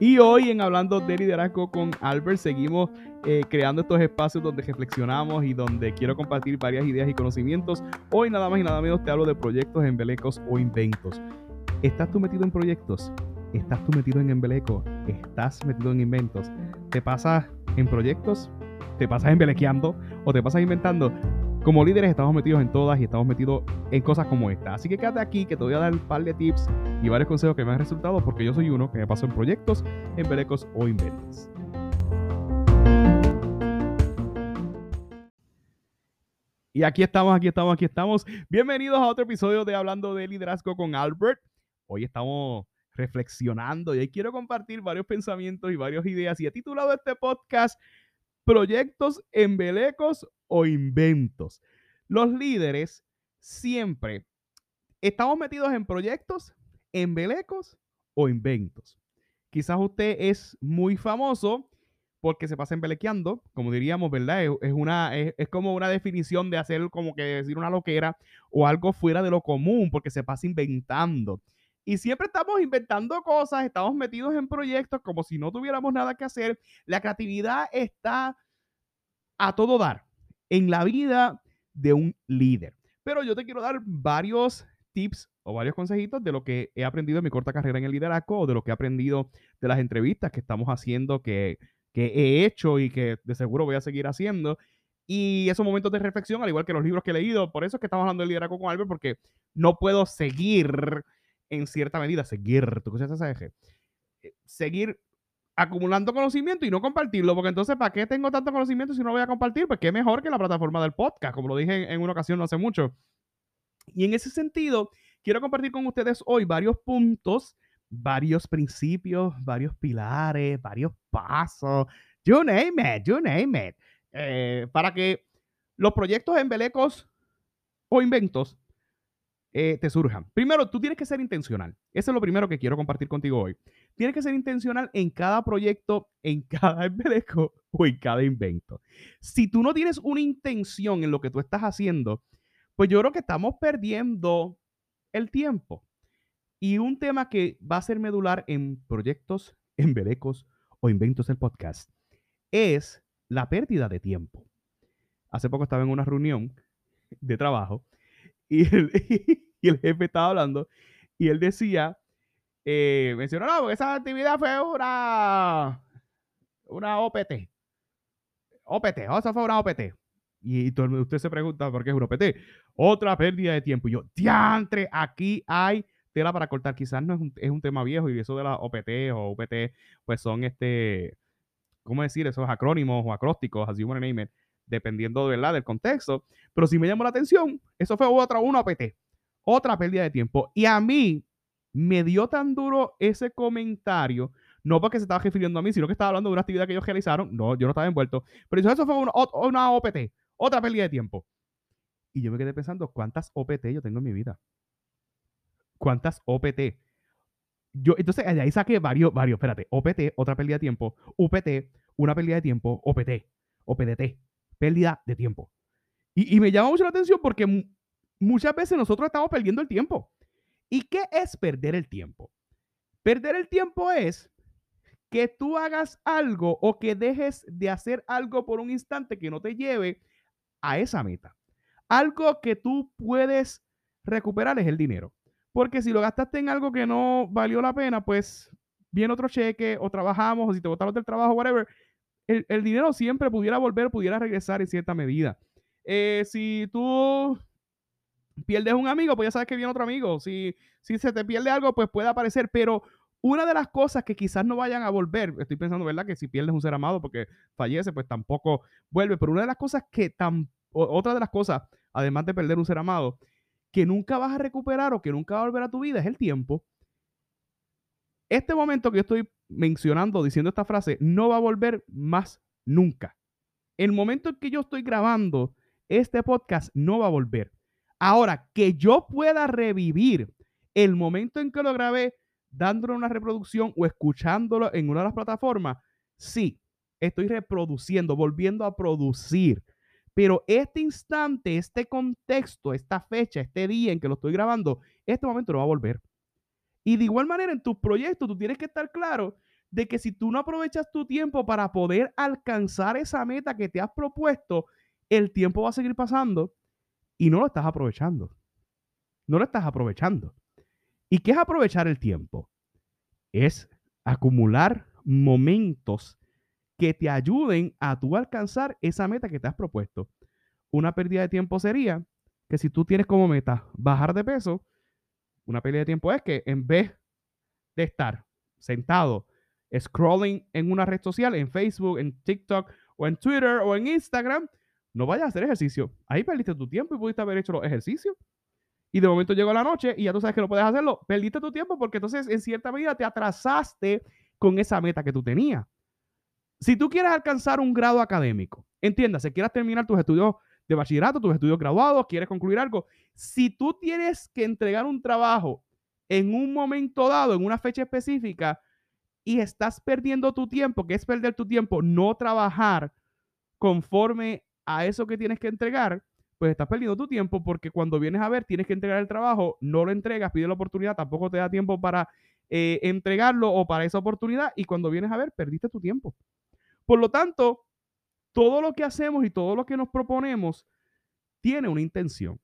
Y hoy en Hablando de Liderazgo con Albert seguimos eh, creando estos espacios donde reflexionamos y donde quiero compartir varias ideas y conocimientos. Hoy nada más y nada menos te hablo de proyectos, embelecos o inventos. ¿Estás tú metido en proyectos? ¿Estás tú metido en embeleco? ¿Estás metido en inventos? ¿Te pasas en proyectos? ¿Te pasas embelequeando? ¿O te pasas inventando? Como líderes estamos metidos en todas y estamos metidos en cosas como esta. Así que quédate aquí que te voy a dar un par de tips y varios consejos que me han resultado porque yo soy uno que me pasó en proyectos, en belecos o inventos. Y aquí estamos, aquí estamos, aquí estamos. Bienvenidos a otro episodio de Hablando de Liderazgo con Albert. Hoy estamos reflexionando y hoy quiero compartir varios pensamientos y varias ideas. Y he titulado este podcast Proyectos, Embelecos o inventos. Los líderes siempre estamos metidos en proyectos, embelecos o inventos. Quizás usted es muy famoso porque se pasa embelequeando, como diríamos, ¿verdad? Es, una, es, como una definición de hacer como que decir una loquera o algo fuera de lo común porque se pasa inventando. Y siempre estamos inventando cosas, estamos metidos en proyectos como si no tuviéramos nada que hacer. La creatividad está a todo dar en la vida de un líder. Pero yo te quiero dar varios tips o varios consejitos de lo que he aprendido en mi corta carrera en el liderazgo o de lo que he aprendido de las entrevistas que estamos haciendo, que, que he hecho y que de seguro voy a seguir haciendo. Y esos momentos de reflexión, al igual que los libros que he leído, por eso es que estamos hablando del liderazgo con Albert, porque no puedo seguir en cierta medida, seguir, ¿tú qué se Seguir acumulando conocimiento y no compartirlo, porque entonces, ¿para qué tengo tanto conocimiento si no voy a compartir? Pues qué mejor que la plataforma del podcast, como lo dije en una ocasión no hace mucho. Y en ese sentido, quiero compartir con ustedes hoy varios puntos, varios principios, varios pilares, varios pasos, you name it, you name it, eh, para que los proyectos embelecos o inventos eh, te surjan. Primero, tú tienes que ser intencional. Eso es lo primero que quiero compartir contigo hoy. Tienes que ser intencional en cada proyecto, en cada embeleco o en cada invento. Si tú no tienes una intención en lo que tú estás haciendo, pues yo creo que estamos perdiendo el tiempo. Y un tema que va a ser medular en proyectos, embelecos o inventos del podcast es la pérdida de tiempo. Hace poco estaba en una reunión de trabajo y el, y jefe estaba hablando y él decía, eh, mencionó, no, porque esa actividad fue una, una OPT. OPT, o sea, fue una OPT. Y, todo, usted se pregunta por qué es una OPT. Otra pérdida de tiempo. Y yo, diantre, aquí hay tela para cortar. Quizás no es un, es un tema viejo y eso de las OPT o UPT, pues son este, ¿cómo decir? Esos acrónimos o acrósticos, así como name it, dependiendo ¿verdad? del contexto. Pero si me llamó la atención, eso fue otra, una OPT. Otra pérdida de tiempo. Y a mí me dio tan duro ese comentario, no porque se estaba refiriendo a mí, sino que estaba hablando de una actividad que ellos realizaron. No, yo no estaba envuelto. Pero eso fue una, una OPT, otra pérdida de tiempo. Y yo me quedé pensando, ¿cuántas OPT yo tengo en mi vida? ¿Cuántas OPT? Yo, entonces, ahí saqué varios, varios, espérate, OPT, otra pérdida de tiempo, UPT, una pérdida de tiempo, OPT, OPDT, pérdida de tiempo. Y, me llama mucho la atención porque muchas veces nosotros estamos perdiendo el tiempo. ¿Y qué es perder el tiempo? Perder el tiempo es que tú hagas algo o que dejes de hacer algo por un instante que no te lleve a esa meta. Algo que tú puedes recuperar es el dinero. Porque si lo gastaste en algo que no valió la pena, pues viene otro cheque o trabajamos o si te botaron del trabajo, whatever, el, dinero siempre pudiera volver, pudiera regresar en cierta medida. Eh, si tú pierdes un amigo, pues ya sabes que viene otro amigo. Si, si se te pierde algo, pues puede aparecer. Pero una de las cosas que quizás no vayan a volver, estoy pensando, ¿verdad? Que si pierdes un ser amado porque fallece, pues tampoco vuelve. Pero una de las cosas que tan, otra de las cosas, además de perder un ser amado, que nunca vas a recuperar o que nunca va a volver a tu vida es el tiempo. Este momento que yo estoy mencionando, diciendo esta frase, no va a volver más nunca. El momento en que yo estoy grabando este podcast no va a volver. Ahora, que yo pueda revivir el momento en que lo grabé dándole una reproducción o escuchándolo en una de las plataformas, sí, estoy reproduciendo, volviendo a producir. Pero este instante, este contexto, esta fecha, este día en que lo estoy grabando, este momento no va a volver. Y de igual manera en tus proyectos, tú tienes que estar claro de que si tú no aprovechas tu tiempo para poder alcanzar esa meta que te has propuesto, el tiempo va a seguir pasando y no lo estás aprovechando. No lo estás aprovechando. ¿Y qué es aprovechar el tiempo? Es acumular momentos que te ayuden a tú alcanzar esa meta que te has propuesto. Una pérdida de tiempo sería que si tú tienes como meta bajar de peso, una pérdida de tiempo es que en vez de estar sentado scrolling en una red social, en Facebook, en TikTok o en Twitter o en Instagram, no vayas a hacer ejercicio. Ahí perdiste tu tiempo y pudiste haber hecho los ejercicios. Y de momento llegó la noche y ya tú sabes que no puedes hacerlo. Perdiste tu tiempo porque entonces en cierta medida te atrasaste con esa meta que tú tenías. Si tú quieres alcanzar un grado académico, entiéndase, quieras terminar tus estudios de bachillerato, tus estudios graduados, quieres concluir algo, si tú tienes que entregar un trabajo en un momento dado, en una fecha específica, y estás perdiendo tu tiempo, que es perder tu tiempo, no trabajar conforme a eso que tienes que entregar, pues estás perdiendo tu tiempo porque cuando vienes a ver tienes que entregar el trabajo, no lo entregas, pide la oportunidad, tampoco te da tiempo para eh, entregarlo o para esa oportunidad y cuando vienes a ver perdiste tu tiempo. Por lo tanto, todo lo que hacemos y todo lo que nos proponemos tiene una intención.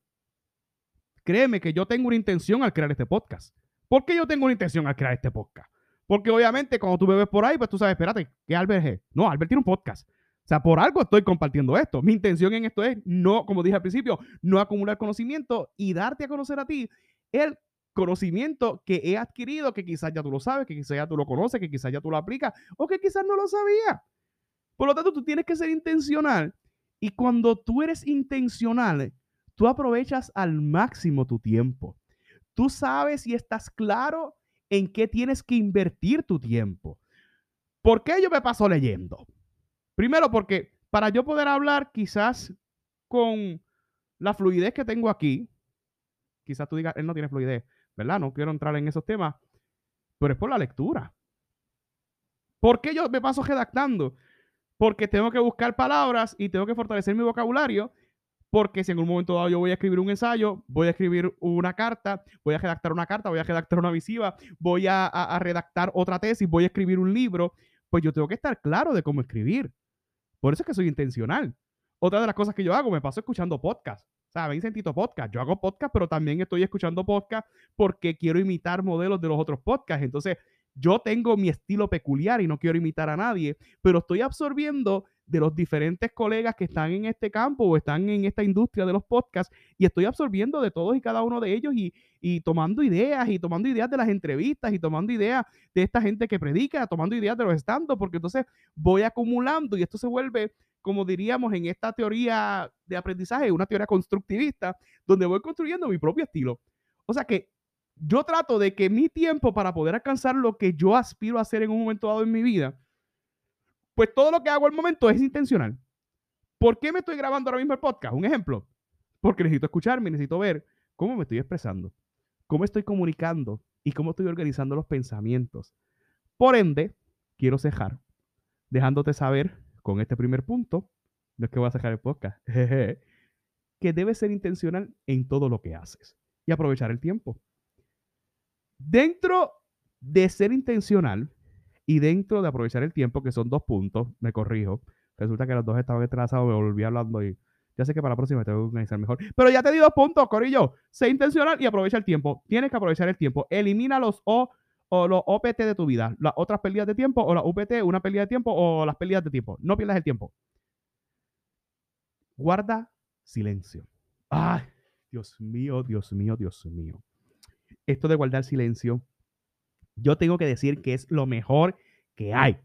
Créeme que yo tengo una intención al crear este podcast. ¿Por qué yo tengo una intención al crear este podcast? Porque obviamente cuando tú me ves por ahí, pues tú sabes, espérate, ¿qué Albert es? No, Albert tiene un podcast. O sea, por algo estoy compartiendo esto. Mi intención en esto es no, como dije al principio, no acumular conocimiento y darte a conocer a ti el conocimiento que he adquirido, que quizás ya tú lo sabes, que quizás ya tú lo conoces, que quizás ya tú lo aplicas o que quizás no lo sabías. Por lo tanto, tú tienes que ser intencional y cuando tú eres intencional, tú aprovechas al máximo tu tiempo. Tú sabes y estás claro en qué tienes que invertir tu tiempo. ¿Por qué yo me paso leyendo? Primero porque para yo poder hablar quizás con la fluidez que tengo aquí, quizás tú digas, él no tiene fluidez, ¿verdad? No quiero entrar en esos temas, pero es por la lectura. ¿Por qué yo me paso redactando? Porque tengo que buscar palabras y tengo que fortalecer mi vocabulario, porque si en un momento dado yo voy a escribir un ensayo, voy a escribir una carta, voy a redactar una carta, voy a redactar una visiva, voy a, redactar otra tesis, voy a escribir un libro, pues yo tengo que estar claro de cómo escribir. Por eso es que soy intencional. Otra de las cosas que yo hago, me paso escuchando podcast. O sea, podcast. Yo hago podcast, pero también estoy escuchando podcast porque quiero imitar modelos de los otros podcasts. Entonces, yo tengo mi estilo peculiar y no quiero imitar a nadie, pero estoy absorbiendo de los diferentes colegas que están en este campo o están en esta industria de los podcasts y estoy absorbiendo de todos y cada uno de ellos y, y tomando ideas y tomando ideas de las entrevistas y tomando ideas de esta gente que predica, tomando ideas de los estandos, porque entonces voy acumulando y esto se vuelve, como diríamos en esta teoría de aprendizaje, una teoría constructivista, donde voy construyendo mi propio estilo. O sea que yo trato de que mi tiempo para poder alcanzar lo que yo aspiro a hacer en un momento dado en mi vida, pues todo lo que hago al momento es intencional. ¿Por qué me estoy grabando ahora mismo el podcast? Un ejemplo. Porque necesito escucharme, necesito ver cómo me estoy expresando, cómo estoy comunicando y cómo estoy organizando los pensamientos. Por ende, quiero cejar dejándote saber con este primer punto, no es que voy a cejar el podcast, que debes ser intencional en todo lo que haces y aprovechar el tiempo. Dentro de ser intencional y dentro de aprovechar el tiempo, que son dos puntos, me corrijo. Resulta que los dos estaban atrasados, me volví hablando y ya sé que para la próxima tengo que organizar mejor. Pero ya te di dos puntos, Corillo. Sé intencional y aprovecha el tiempo. Tienes que aprovechar el tiempo. Elimina los O o los OPT de tu vida. Las otras pérdidas de tiempo o la UPT, una pérdida de tiempo o las pérdidas de tiempo. No pierdas el tiempo. Guarda silencio. Ay, Dios mío, Dios mío, Dios mío esto de guardar silencio, yo tengo que decir que es lo mejor que hay.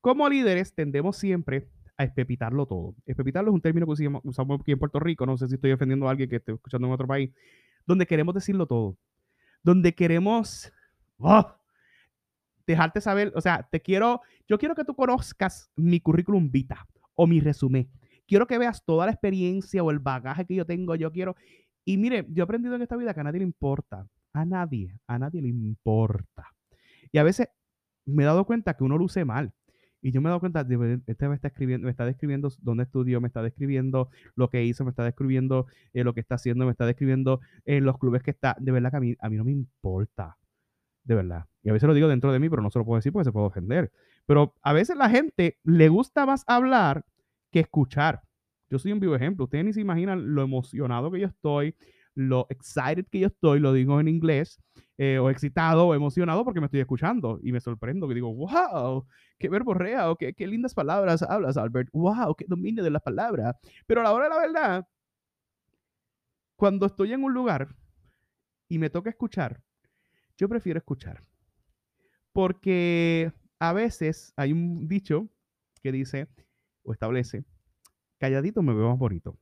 Como líderes tendemos siempre a espepitarlo todo. Espepitarlo es un término que usamos aquí en Puerto Rico, no sé si estoy defendiendo a alguien que esté escuchando en otro país, donde queremos decirlo todo, donde queremos ¡oh! dejarte saber, o sea, te quiero, yo quiero que tú conozcas mi currículum vita o mi resumen. Quiero que veas toda la experiencia o el bagaje que yo tengo, yo quiero, y mire, yo he aprendido en esta vida que a nadie le importa a nadie, a nadie le importa. Y a veces me he dado cuenta que uno luce mal. Y yo me he dado cuenta, de, este me está escribiendo, me está describiendo dónde estudió, me está describiendo lo que hizo, me está describiendo eh, lo que está haciendo, me está describiendo en los clubes que está. De verdad que a mí, a mí no me importa. De verdad. Y a veces lo digo dentro de mí, pero no se lo puedo decir porque se puede ofender. Pero a veces la gente le gusta más hablar que escuchar. Yo soy un vivo ejemplo. Ustedes ni se imaginan lo emocionado que yo estoy, lo excited que yo estoy, lo digo en inglés, eh, o excitado o emocionado porque me estoy escuchando y me sorprendo que digo, wow, qué verborrea, o qué, qué lindas palabras hablas, Albert, wow, qué dominio de las palabras. Pero a la hora de la verdad, cuando estoy en un lugar y me toca escuchar, yo prefiero escuchar. Porque a veces hay un dicho que dice o establece, calladito me veo más bonito.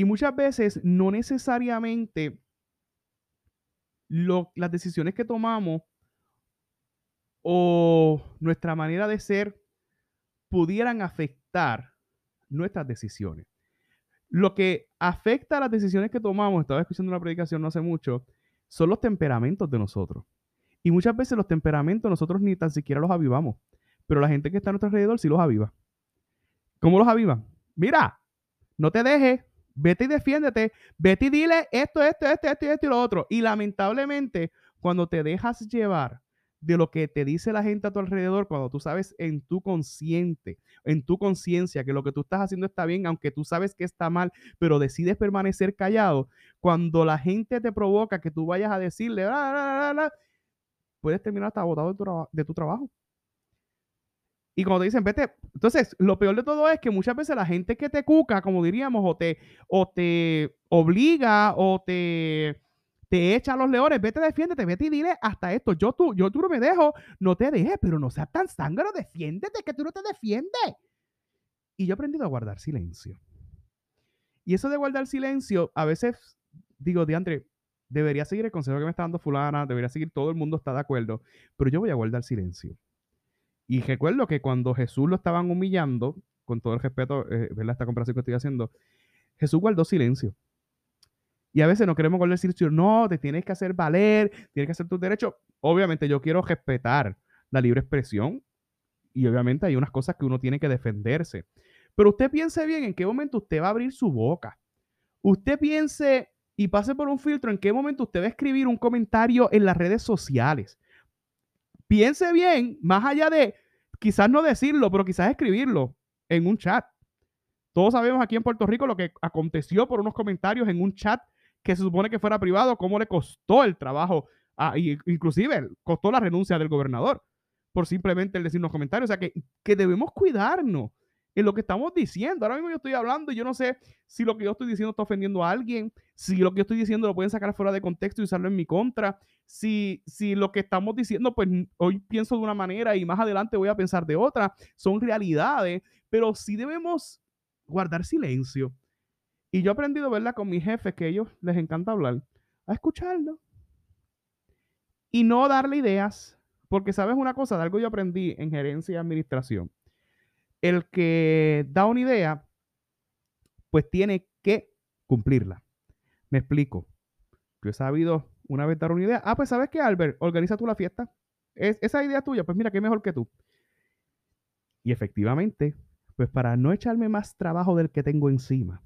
Y muchas veces no necesariamente las decisiones que tomamos o nuestra manera de ser pudieran afectar nuestras decisiones. Lo que afecta a las decisiones que tomamos, estaba escuchando una predicación no hace mucho, son los temperamentos de nosotros. Y muchas veces los temperamentos nosotros ni tan siquiera los avivamos, pero la gente que está a nuestro alrededor sí los aviva. ¿Cómo los aviva? Mira, no te dejes, vete y defiéndete, vete y dile esto, esto, esto, esto, esto y lo otro. Y lamentablemente, cuando te dejas llevar de lo que te dice la gente a tu alrededor, cuando tú sabes en tu consciente, en tu conciencia que lo que tú estás haciendo está bien, aunque tú sabes que está mal, pero decides permanecer callado, cuando la gente te provoca que tú vayas a decirle, puedes terminar hasta agotado de tu trabajo. Y cuando te dicen, vete, entonces lo peor de todo es que muchas veces la gente que te cuca, como diríamos, o te, o te obliga o te, te echa a los leones, vete, defiéndete, vete y dile hasta esto, yo tú, yo tú no me dejo, no te dejes, pero no seas tan zángano, defiéndete, que tú no te defiendes. Y yo he aprendido a guardar silencio. Y eso de guardar silencio, a veces digo, Diandre, debería seguir el consejo que me está dando fulana, debería seguir, todo el mundo está de acuerdo, pero yo voy a guardar silencio. Y recuerdo que cuando Jesús lo estaban humillando, con todo el respeto, eh, ¿verdad? Esta comparación que estoy haciendo, Jesús guardó silencio. Y a veces no queremos guardar silencio. No, te tienes que hacer valer, tienes que hacer tus derechos. Obviamente yo quiero respetar la libre expresión y obviamente hay unas cosas que uno tiene que defenderse. Pero usted piense bien en qué momento usted va a abrir su boca. Usted piense y pase por un filtro en qué momento usted va a escribir un comentario en las redes sociales piense bien, más allá de quizás no decirlo, pero quizás escribirlo en un chat. Todos sabemos aquí en Puerto Rico lo que aconteció por unos comentarios en un chat que se supone que fuera privado, cómo le costó el trabajo, a, inclusive costó la renuncia del gobernador por simplemente el decir unos comentarios. O sea que, que debemos cuidarnos en lo que estamos diciendo. Ahora mismo yo estoy hablando y yo no sé si lo que yo estoy diciendo está ofendiendo a alguien, si lo que yo estoy diciendo lo pueden sacar fuera de contexto y usarlo en mi contra, si, si lo que estamos diciendo, pues hoy pienso de una manera y más adelante voy a pensar de otra, son realidades, pero sí debemos guardar silencio. Y yo he aprendido, ¿verdad? Con mis jefes, que a ellos les encanta hablar, a escucharlo. Y no darle ideas, porque sabes una cosa, de algo yo aprendí en gerencia y administración el que da una idea, pues tiene que cumplirla. Me explico. Yo he sabido una vez dar una idea. Ah, pues sabes qué, Albert, organiza tú la fiesta. Es, esa idea tuya, pues mira, qué mejor que tú. Y efectivamente, pues para no echarme más trabajo del que tengo encima,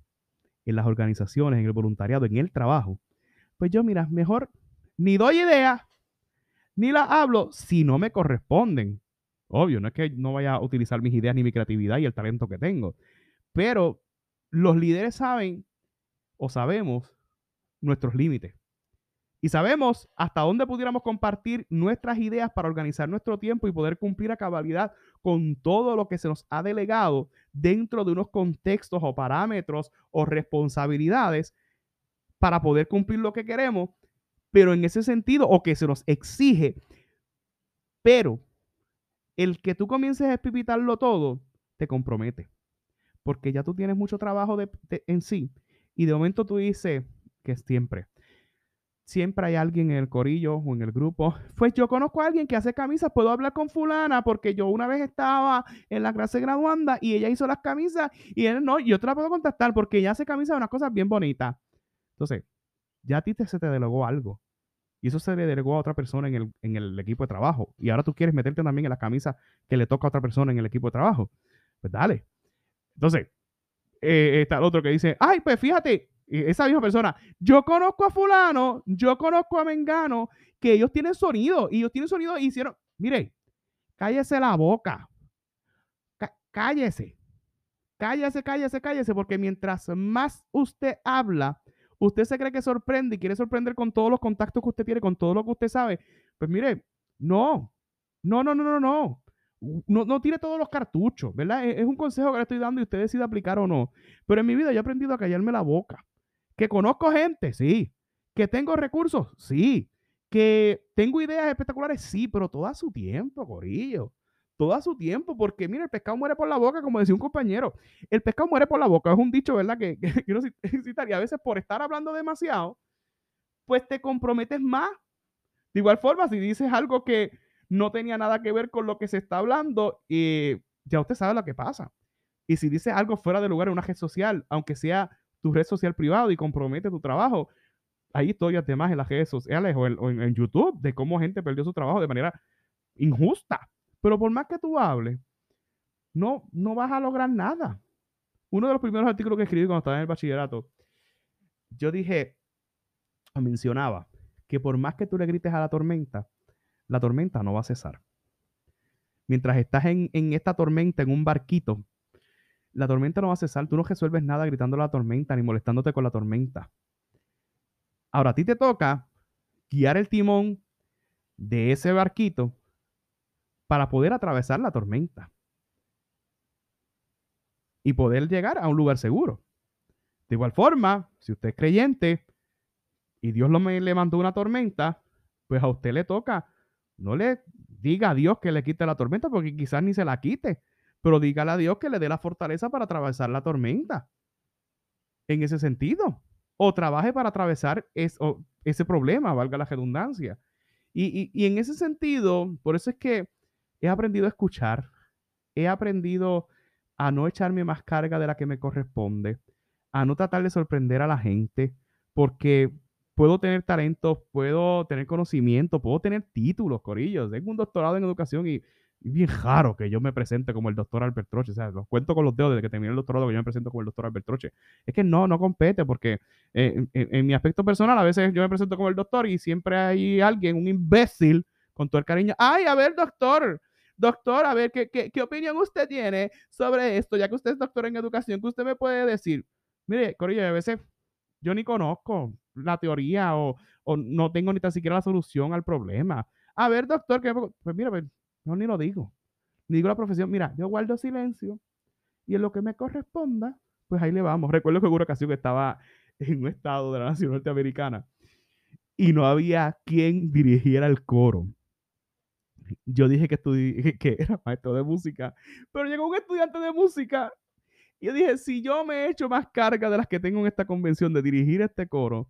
en las organizaciones, en el voluntariado, en el trabajo, pues yo, mira, mejor ni doy idea, ni la hablo si no me corresponden. Obvio, no es que no vaya a utilizar mis ideas ni mi creatividad y el talento que tengo, pero los líderes saben o sabemos nuestros límites. Y sabemos hasta dónde pudiéramos compartir nuestras ideas para organizar nuestro tiempo y poder cumplir a cabalidad con todo lo que se nos ha delegado dentro de unos contextos o parámetros o responsabilidades para poder cumplir lo que queremos, pero en ese sentido, o que se nos exige, pero el que tú comiences a espipitarlo todo, te compromete. Porque ya tú tienes mucho trabajo en sí. Y de momento tú dices que siempre, siempre hay alguien en el corillo o en el grupo. Pues yo conozco a alguien que hace camisas, puedo hablar con fulana porque yo una vez estaba en la clase graduanda y ella hizo las camisas y él no, yo te la puedo contactar porque ella hace camisas de unas cosas bien bonitas. Entonces, ya a ti se te delegó algo. Y eso se le delegó a otra persona en el, en el equipo de trabajo. Y ahora tú quieres meterte también en la camisa que le toca a otra persona en el equipo de trabajo. Pues dale. Entonces, eh, está el otro que dice, ay, pues fíjate, esa misma persona, yo conozco a fulano, yo conozco a Mengano, que ellos tienen sonido, y ellos tienen sonido y hicieron, mire, cállese la boca, cállese, cállese, cállese, cállese, porque mientras más usted habla, usted se cree que sorprende y quiere sorprender con todos los contactos que usted tiene, con todo lo que usted sabe. Pues mire, no, no, no, no, no, no. No, no tire todos los cartuchos, ¿verdad? Es, es un consejo que le estoy dando y usted decide aplicar o no. Pero en mi vida yo he aprendido a callarme la boca. Que conozco gente, sí. Que tengo recursos, sí. Que tengo ideas espectaculares, sí, pero todo a su tiempo, Corillo todo su tiempo, porque mira, el pescado muere por la boca, como decía un compañero. El pescado muere por la boca, es un dicho, ¿verdad? Que, quiero citar, y a veces por estar hablando demasiado, pues te comprometes más. De igual forma, si dices algo que no tenía nada que ver con lo que se está hablando, y ya usted sabe lo que pasa. Y si dices algo fuera de lugar en una red social, aunque sea tu red social privado y compromete tu trabajo, hay historias de más en las redes sociales o en YouTube de cómo gente perdió su trabajo de manera injusta pero por más que tú hables, no, no vas a lograr nada. Uno de los primeros artículos que escribí cuando estaba en el bachillerato, yo dije, mencionaba, que por más que tú le grites a la tormenta, la tormenta no va a cesar. Mientras estás en, en esta tormenta, en un barquito, la tormenta no va a cesar. Tú no resuelves nada gritando a la tormenta ni molestándote con la tormenta. Ahora a ti te toca guiar el timón de ese barquito para poder atravesar la tormenta y poder llegar a un lugar seguro. De igual forma, si usted es creyente y Dios lo le mandó una tormenta, pues a usted le toca, no le diga a Dios que le quite la tormenta, porque quizás ni se la quite, pero dígale a Dios que le dé la fortaleza para atravesar la tormenta. En ese sentido. O trabaje para atravesar ese problema, valga la redundancia. Y, y en ese sentido, por eso es que he aprendido a escuchar, he aprendido a no echarme más carga de la que me corresponde, a no tratar de sorprender a la gente, porque puedo tener talentos, puedo tener conocimiento, puedo tener títulos, corillos. Tengo un doctorado en educación y, es bien raro que yo me presente como el doctor Albert Troche. O sea, los cuento con los dedos desde que terminé el doctorado que yo me presento como el doctor Albert Troche. Es que no, no compete porque eh, en, mi aspecto personal a veces yo me presento como el doctor y siempre hay alguien, un imbécil, con todo el cariño. Ay, a ver, doctor, Doctor, a ver, ¿qué, qué, opinión usted tiene sobre esto? Ya que usted es doctor en educación, ¿qué usted me puede decir? Mire, Corillo, a veces yo ni conozco la teoría o, no tengo ni tan siquiera la solución al problema. A ver, doctor, que pues mira, pues, no ni lo digo. Ni digo la profesión. Mira, yo guardo silencio y en lo que me corresponda, pues ahí le vamos. Recuerdo que hubo una ocasión que estaba en un estado de la nación norteamericana y no había quien dirigiera el coro yo dije que, estudié, que era maestro de música, pero llegó un estudiante de música y yo dije, si yo me he hecho más carga de las que tengo en esta convención de dirigir este coro,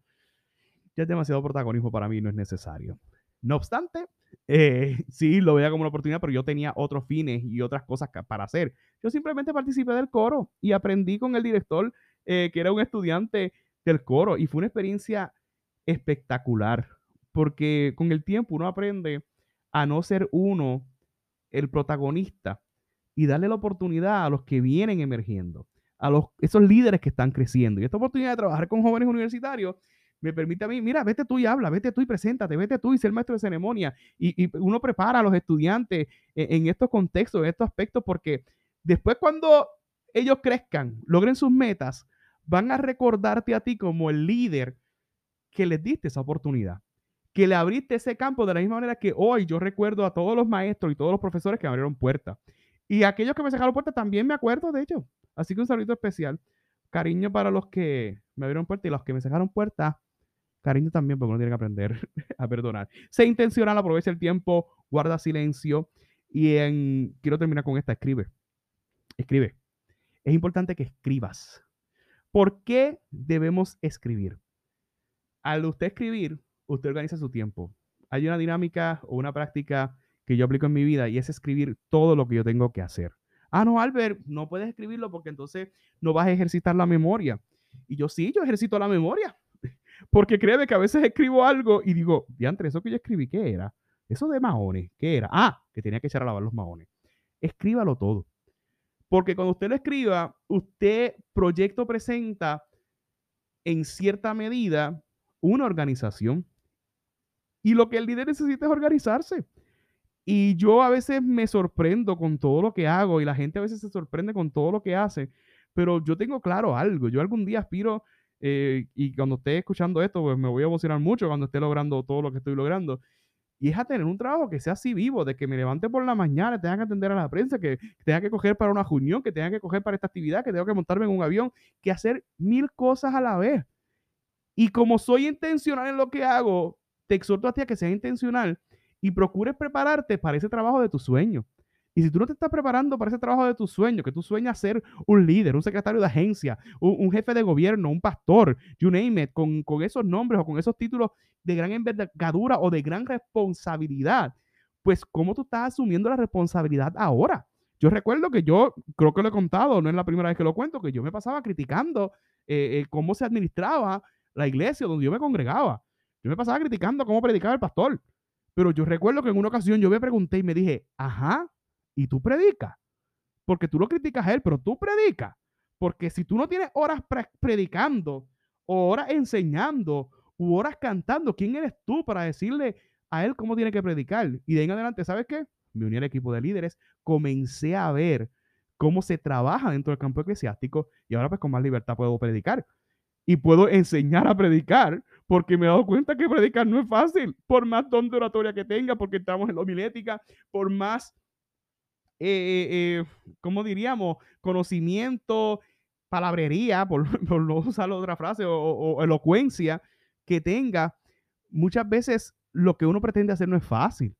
ya es demasiado protagonismo para mí, no es necesario. No obstante, eh, sí lo veía como una oportunidad, pero yo tenía otros fines y otras cosas para hacer. Yo simplemente participé del coro y aprendí con el director, eh, que era un estudiante del coro, y fue una experiencia espectacular, porque con el tiempo uno aprende a no ser uno el protagonista y darle la oportunidad a los que vienen emergiendo, a los, esos líderes que están creciendo. Y esta oportunidad de trabajar con jóvenes universitarios me permite a mí, mira, vete tú y habla, vete tú y preséntate, vete tú y ser maestro de ceremonia. Y, uno prepara a los estudiantes en, en, estos contextos, en estos aspectos, porque después cuando ellos crezcan, logren sus metas, van a recordarte a ti como el líder que les diste esa oportunidad que le abriste ese campo de la misma manera que hoy yo recuerdo a todos los maestros y todos los profesores que me abrieron puertas. Y aquellos que me cerraron puertas también me acuerdo, de hecho. Así que un saludo especial. Cariño para los que me abrieron puertas y los que me cerraron puertas. Cariño también, porque uno tiene que aprender a perdonar. Sé intencional, aprovecha el tiempo, guarda silencio. Y en, quiero terminar con esta, escribe. Escribe. Es importante que escribas. ¿Por qué debemos escribir? Al usted escribir, usted organiza su tiempo. Hay una dinámica o una práctica que yo aplico en mi vida y es escribir todo lo que yo tengo que hacer. Ah, no, Albert, no puedes escribirlo porque entonces no vas a ejercitar la memoria. Y yo sí, yo ejercito la memoria. Porque créeme que a veces escribo algo y digo, diantre, eso que yo escribí, ¿qué era? Eso de maones, ¿qué era? Ah, que tenía que echar a lavar los maones. Escríbalo todo. Porque cuando usted lo escriba, usted proyecto presenta en cierta medida una organización. Y lo que el líder necesita es organizarse. Y yo a veces me sorprendo con todo lo que hago y la gente a veces se sorprende con todo lo que hace, pero yo tengo claro algo. Yo algún día aspiro, eh, y cuando esté escuchando esto, pues me voy a emocionar mucho cuando esté logrando todo lo que estoy logrando. Y es a tener un trabajo que sea así vivo, de que me levante por la mañana, tenga que atender a la prensa, que tenga que coger para una reunión, que tenga que coger para esta actividad, que tenga que montarme en un avión, que hacer mil cosas a la vez. Y como soy intencional en lo que hago, te exhorto a ti a que seas intencional y procures prepararte para ese trabajo de tu sueño. Y si tú no te estás preparando para ese trabajo de tu sueño, que tú sueñas ser un líder, un secretario de agencia, un, jefe de gobierno, un pastor, you name it, con, con, esos nombres o con esos títulos de gran envergadura o de gran responsabilidad, pues ¿cómo tú estás asumiendo la responsabilidad ahora? Yo recuerdo que yo, creo que lo he contado, no es la primera vez que lo cuento, que yo me pasaba criticando eh, eh, cómo se administraba la iglesia donde yo me congregaba. Yo me pasaba criticando cómo predicaba el pastor. Pero yo recuerdo que en una ocasión yo me pregunté y me dije, ajá, ¿y tú predicas? Porque tú lo criticas a él, pero tú predicas. Porque si tú no tienes horas predicando, o horas enseñando, u horas cantando, ¿quién eres tú para decirle a él cómo tiene que predicar? Y de ahí en adelante, ¿sabes qué? Me uní al equipo de líderes, comencé a ver cómo se trabaja dentro del campo eclesiástico y ahora pues con más libertad puedo predicar y puedo enseñar a predicar porque me he dado cuenta que predicar no es fácil, por más don de oratoria que tenga, porque estamos en la homilética, por más, eh, eh, eh ¿cómo diríamos? Conocimiento, palabrería, por, no usar otra frase, o, elocuencia que tenga, muchas veces lo que uno pretende hacer no es fácil.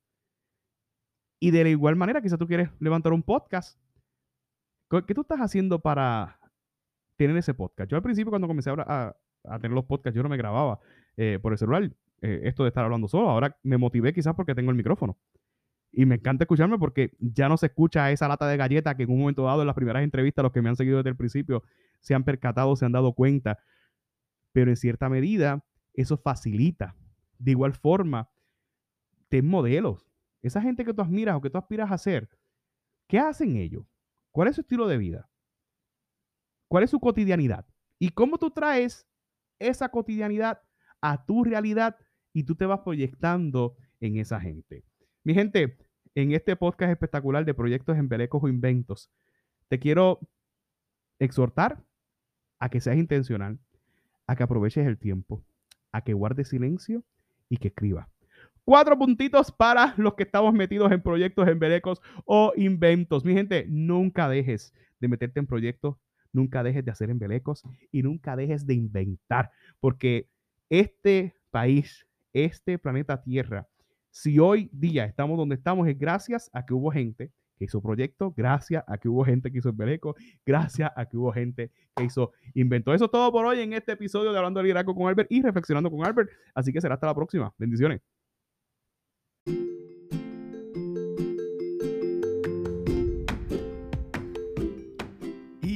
Y de la igual manera, quizás tú quieres levantar un podcast. ¿Qué tú estás haciendo para tienen ese podcast. Yo al principio cuando comencé a, a, tener los podcasts, yo no me grababa eh, por el celular eh, esto de estar hablando solo. Ahora me motivé quizás porque tengo el micrófono. Y me encanta escucharme porque ya no se escucha esa lata de galleta que en un momento dado en las primeras entrevistas, los que me han seguido desde el principio, se han percatado, se han dado cuenta. Pero en cierta medida, eso facilita. De igual forma, ten modelos. Esa gente que tú admiras o que tú aspiras a ser, ¿qué hacen ellos? ¿Cuál es su estilo de vida? ¿Cuál es su cotidianidad? ¿Y cómo tú traes esa cotidianidad a tu realidad y tú te vas proyectando en esa gente? Mi gente, en este podcast espectacular de proyectos en Belecos o Inventos, te quiero exhortar a que seas intencional, a que aproveches el tiempo, a que guardes silencio y que escribas. Cuatro puntitos para los que estamos metidos en proyectos en Belecos o Inventos. Mi gente, nunca dejes de meterte en proyectos nunca dejes de hacer embelecos y nunca dejes de inventar, porque este país, este planeta Tierra, si hoy día estamos donde estamos es gracias a que hubo gente que hizo proyectos, gracias a que hubo gente que hizo embeleco, gracias a que hubo gente que hizo inventó. Eso es todo por hoy en este episodio de Hablando de Liderazgo con Albert y Reflexionando con Albert. Así que será hasta la próxima. Bendiciones.